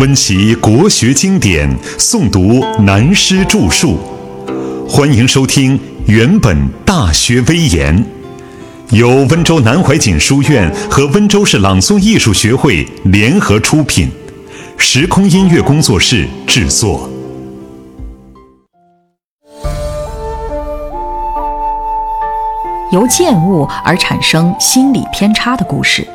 温习国学经典，诵读南师著述。欢迎收听《原本大学威严》，由温州南怀瑾书院和温州市朗诵艺术学会联合出品，时空音乐工作室制作。由见物而产生心理偏差的故事。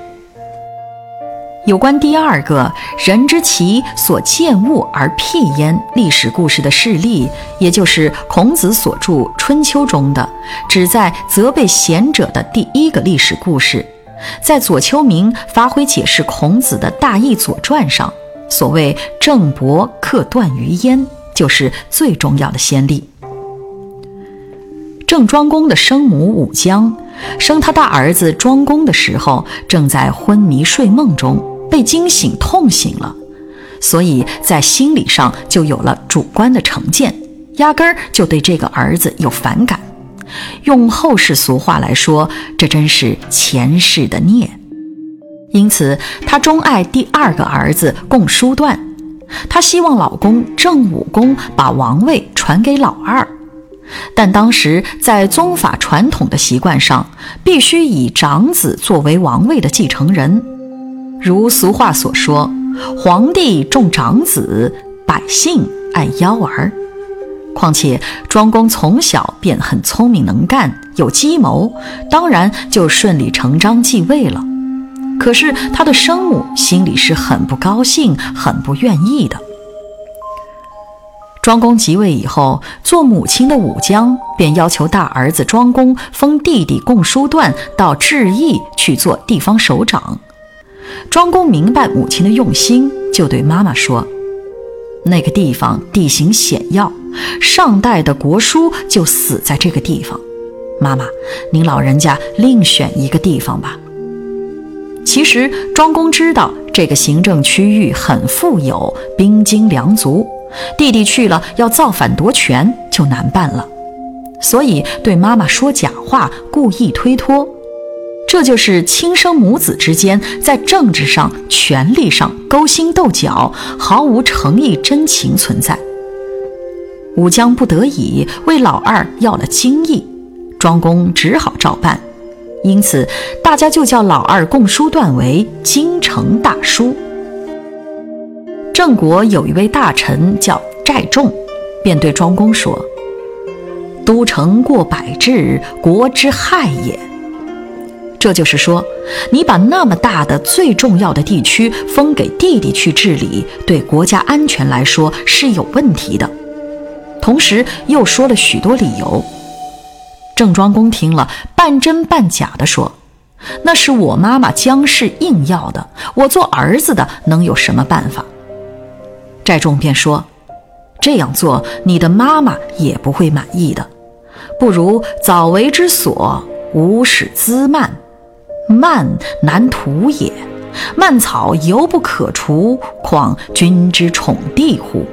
有关第二个“人之其所见物而辟焉”历史故事的事例，也就是孔子所著《春秋》中的旨在责备贤者的第一个历史故事，在左丘明发挥解释孔子的大义《左传》上，所谓“郑伯克段于鄢”，就是最重要的先例。郑庄公的生母武姜，生他大儿子庄公的时候，正在昏迷睡梦中。被惊醒，痛醒了，所以在心理上就有了主观的成见，压根儿就对这个儿子有反感。用后世俗话来说，这真是前世的孽。因此，她钟爱第二个儿子共叔段，她希望老公郑武公把王位传给老二。但当时在宗法传统的习惯上，必须以长子作为王位的继承人。如俗话所说：“皇帝重长子，百姓爱幺儿。”况且庄公从小便很聪明能干，有计谋，当然就顺理成章继位了。可是他的生母心里是很不高兴、很不愿意的。庄公即位以后，做母亲的武姜便要求大儿子庄公封弟弟共叔段到治邑去做地方首长。庄公明白母亲的用心，就对妈妈说：“那个地方地形险要，上代的国叔就死在这个地方。妈妈，您老人家另选一个地方吧。”其实庄公知道这个行政区域很富有，兵精粮足，弟弟去了要造反夺权就难办了，所以对妈妈说假话，故意推脱。这就是亲生母子之间在政治上、权力上勾心斗角，毫无诚意真情存在。武姜不得已为老二要了京邑，庄公只好照办，因此大家就叫老二共叔段为京城大叔。郑国有一位大臣叫寨仲，便对庄公说：“都城过百治，国之害也。”这就是说，你把那么大的、最重要的地区封给弟弟去治理，对国家安全来说是有问题的。同时又说了许多理由。郑庄公听了，半真半假的说：“那是我妈妈姜氏硬要的，我做儿子的能有什么办法？”寨众便说：“这样做，你的妈妈也不会满意的。不如早为之所，无使滋蔓。”蔓难图也，蔓草犹不可除，况君之宠弟乎？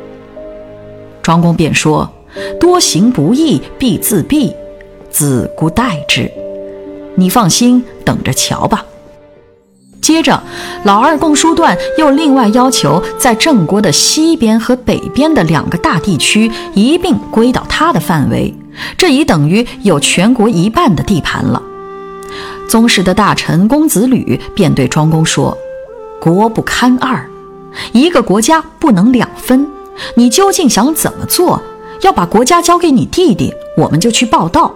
庄公便说：“多行不义必自毙，子姑待之。你放心，等着瞧吧。”接着，老二共叔段又另外要求，在郑国的西边和北边的两个大地区一并归到他的范围，这已等于有全国一半的地盘了。宗室的大臣公子吕便对庄公说：“国不堪二，一个国家不能两分。你究竟想怎么做？要把国家交给你弟弟，我们就去报道；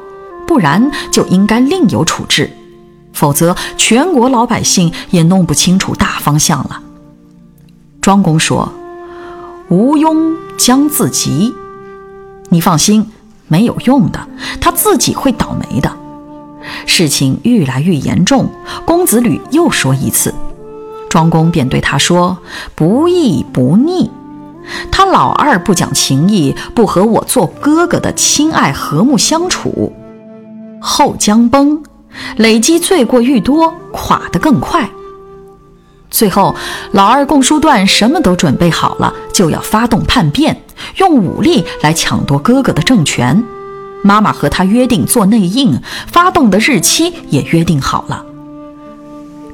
不然就应该另有处置。否则，全国老百姓也弄不清楚大方向了。”庄公说：“吴庸将自急，你放心，没有用的，他自己会倒霉的。”事情愈来愈严重，公子吕又说一次，庄公便对他说：“不义不逆，他老二不讲情义，不和我做哥哥的亲爱和睦相处，后将崩，累积罪过愈多，垮得更快。最后，老二共叔段什么都准备好了，就要发动叛变，用武力来抢夺哥哥的政权。”妈妈和他约定做内应，发动的日期也约定好了。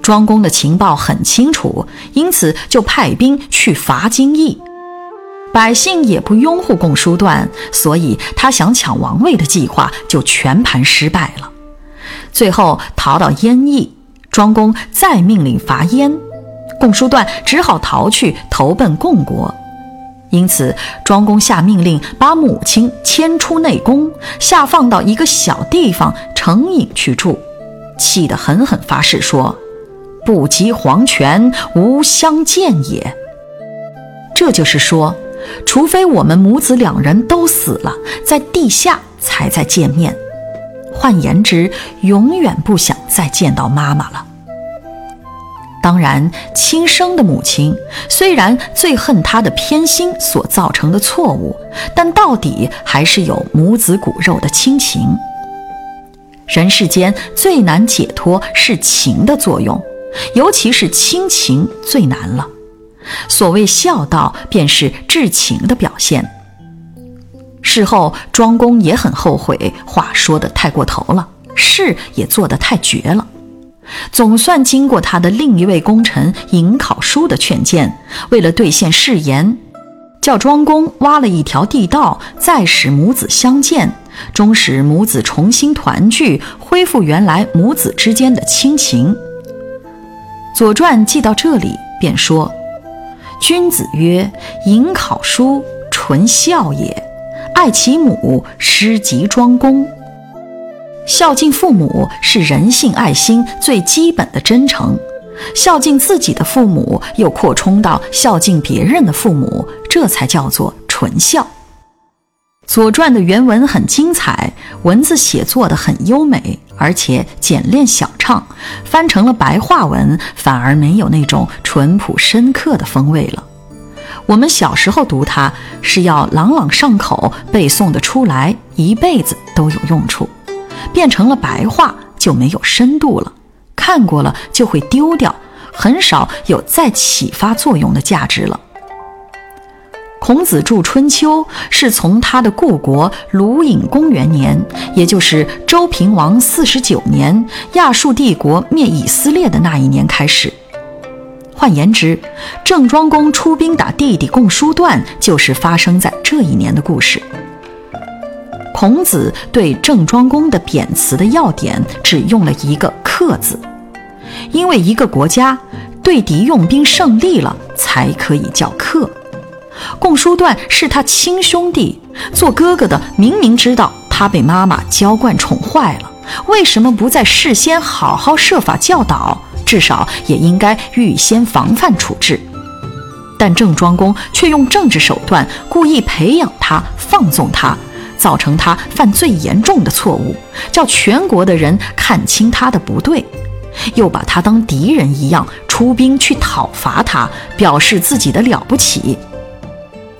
庄公的情报很清楚，因此就派兵去伐荆益。百姓也不拥护共叔段，所以他想抢王位的计划就全盘失败了。最后逃到燕邑，庄公再命令伐燕，共叔段只好逃去投奔共国。因此，庄公下命令把母亲迁出内宫，下放到一个小地方城隐去住，气得狠狠发誓说：“不及黄泉，无相见也。”这就是说。除非我们母子两人都死了，在地下才再见面。换言之，永远不想再见到妈妈了。当然，亲生的母亲虽然最恨她的偏心所造成的错误，但到底还是有母子骨肉的亲情。人世间最难解脱是情的作用，尤其是亲情最难了。所谓孝道，便是至情的表现。事后，庄公也很后悔，话说得太过头了，事也做得太绝了。总算经过他的另一位功臣颍考叔的劝谏，为了兑现誓言，叫庄公挖了一条地道，再使母子相见，终使母子重新团聚，恢复原来母子之间的亲情。《左传》记到这里，便说。君子曰：“颍考叔，纯孝也。爱其母，师及庄公。孝敬父母是人性爱心最基本的真诚。孝敬自己的父母，又扩充到孝敬别人的父母，这才叫做纯孝。”《左传》的原文很精彩，文字写作的很优美，而且简练小畅。翻成了白话文，反而没有那种淳朴深刻的风味了。我们小时候读它是要朗朗上口，背诵得出来，一辈子都有用处。变成了白话就没有深度了，看过了就会丢掉，很少有再启发作用的价值了。孔子著《春秋》是从他的故国鲁隐公元年，也就是周平王四十九年，亚述帝国灭以色列的那一年开始。换言之，郑庄公出兵打弟弟共叔段，就是发生在这一年的故事。孔子对郑庄公的贬词的要点，只用了一个“克”字，因为一个国家对敌用兵胜利了，才可以叫克。共叔段是他亲兄弟，做哥哥的明明知道他被妈妈娇惯宠坏了，为什么不在事先好好设法教导？至少也应该预先防范处置。但郑庄公却用政治手段故意培养他、放纵他，造成他犯最严重的错误，叫全国的人看清他的不对，又把他当敌人一样出兵去讨伐他，表示自己的了不起。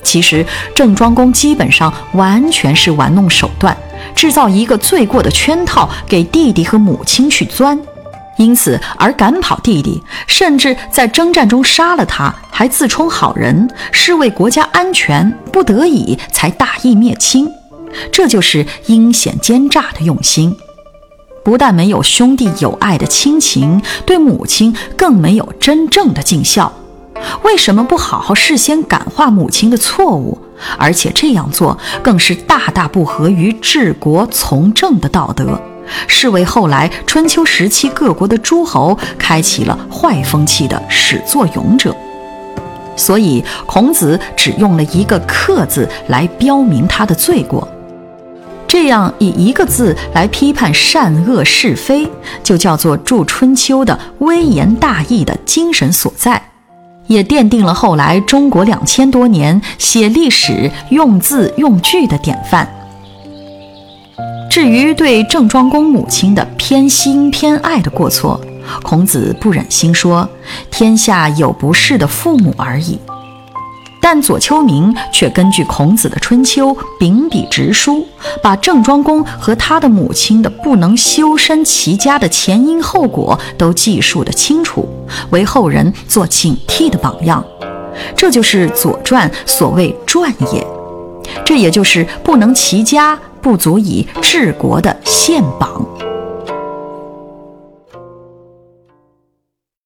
其实郑庄公基本上完全是玩弄手段，制造一个罪过的圈套给弟弟和母亲去钻，因此而赶跑弟弟，甚至在征战中杀了他，还自充好人，是为国家安全，不得已才大义灭亲。这就是阴险奸诈的用心，不但没有兄弟友爱的亲情，对母亲更没有真正的尽孝。为什么不好好事先感化母亲的错误？而且这样做更是大大不合于治国从政的道德，是为后来春秋时期各国的诸侯开启了坏风气的始作俑者。所以孔子只用了一个“克”字来标明他的罪过，这样以一个字来批判善恶是非，就叫做著春秋的微言大义的精神所在。也奠定了后来中国两千多年写历史用字用句的典范。至于对郑庄公母亲的偏心偏爱的过错，孔子不忍心说：“天下有不是的父母而已。”但左丘明却根据孔子的《春秋》秉笔直书，把郑庄公和他的母亲的不能修身齐家的前因后果都记述得清楚，为后人做警惕的榜样。这就是《左传》所谓“传也”，这也就是不能齐家，不足以治国的宪榜。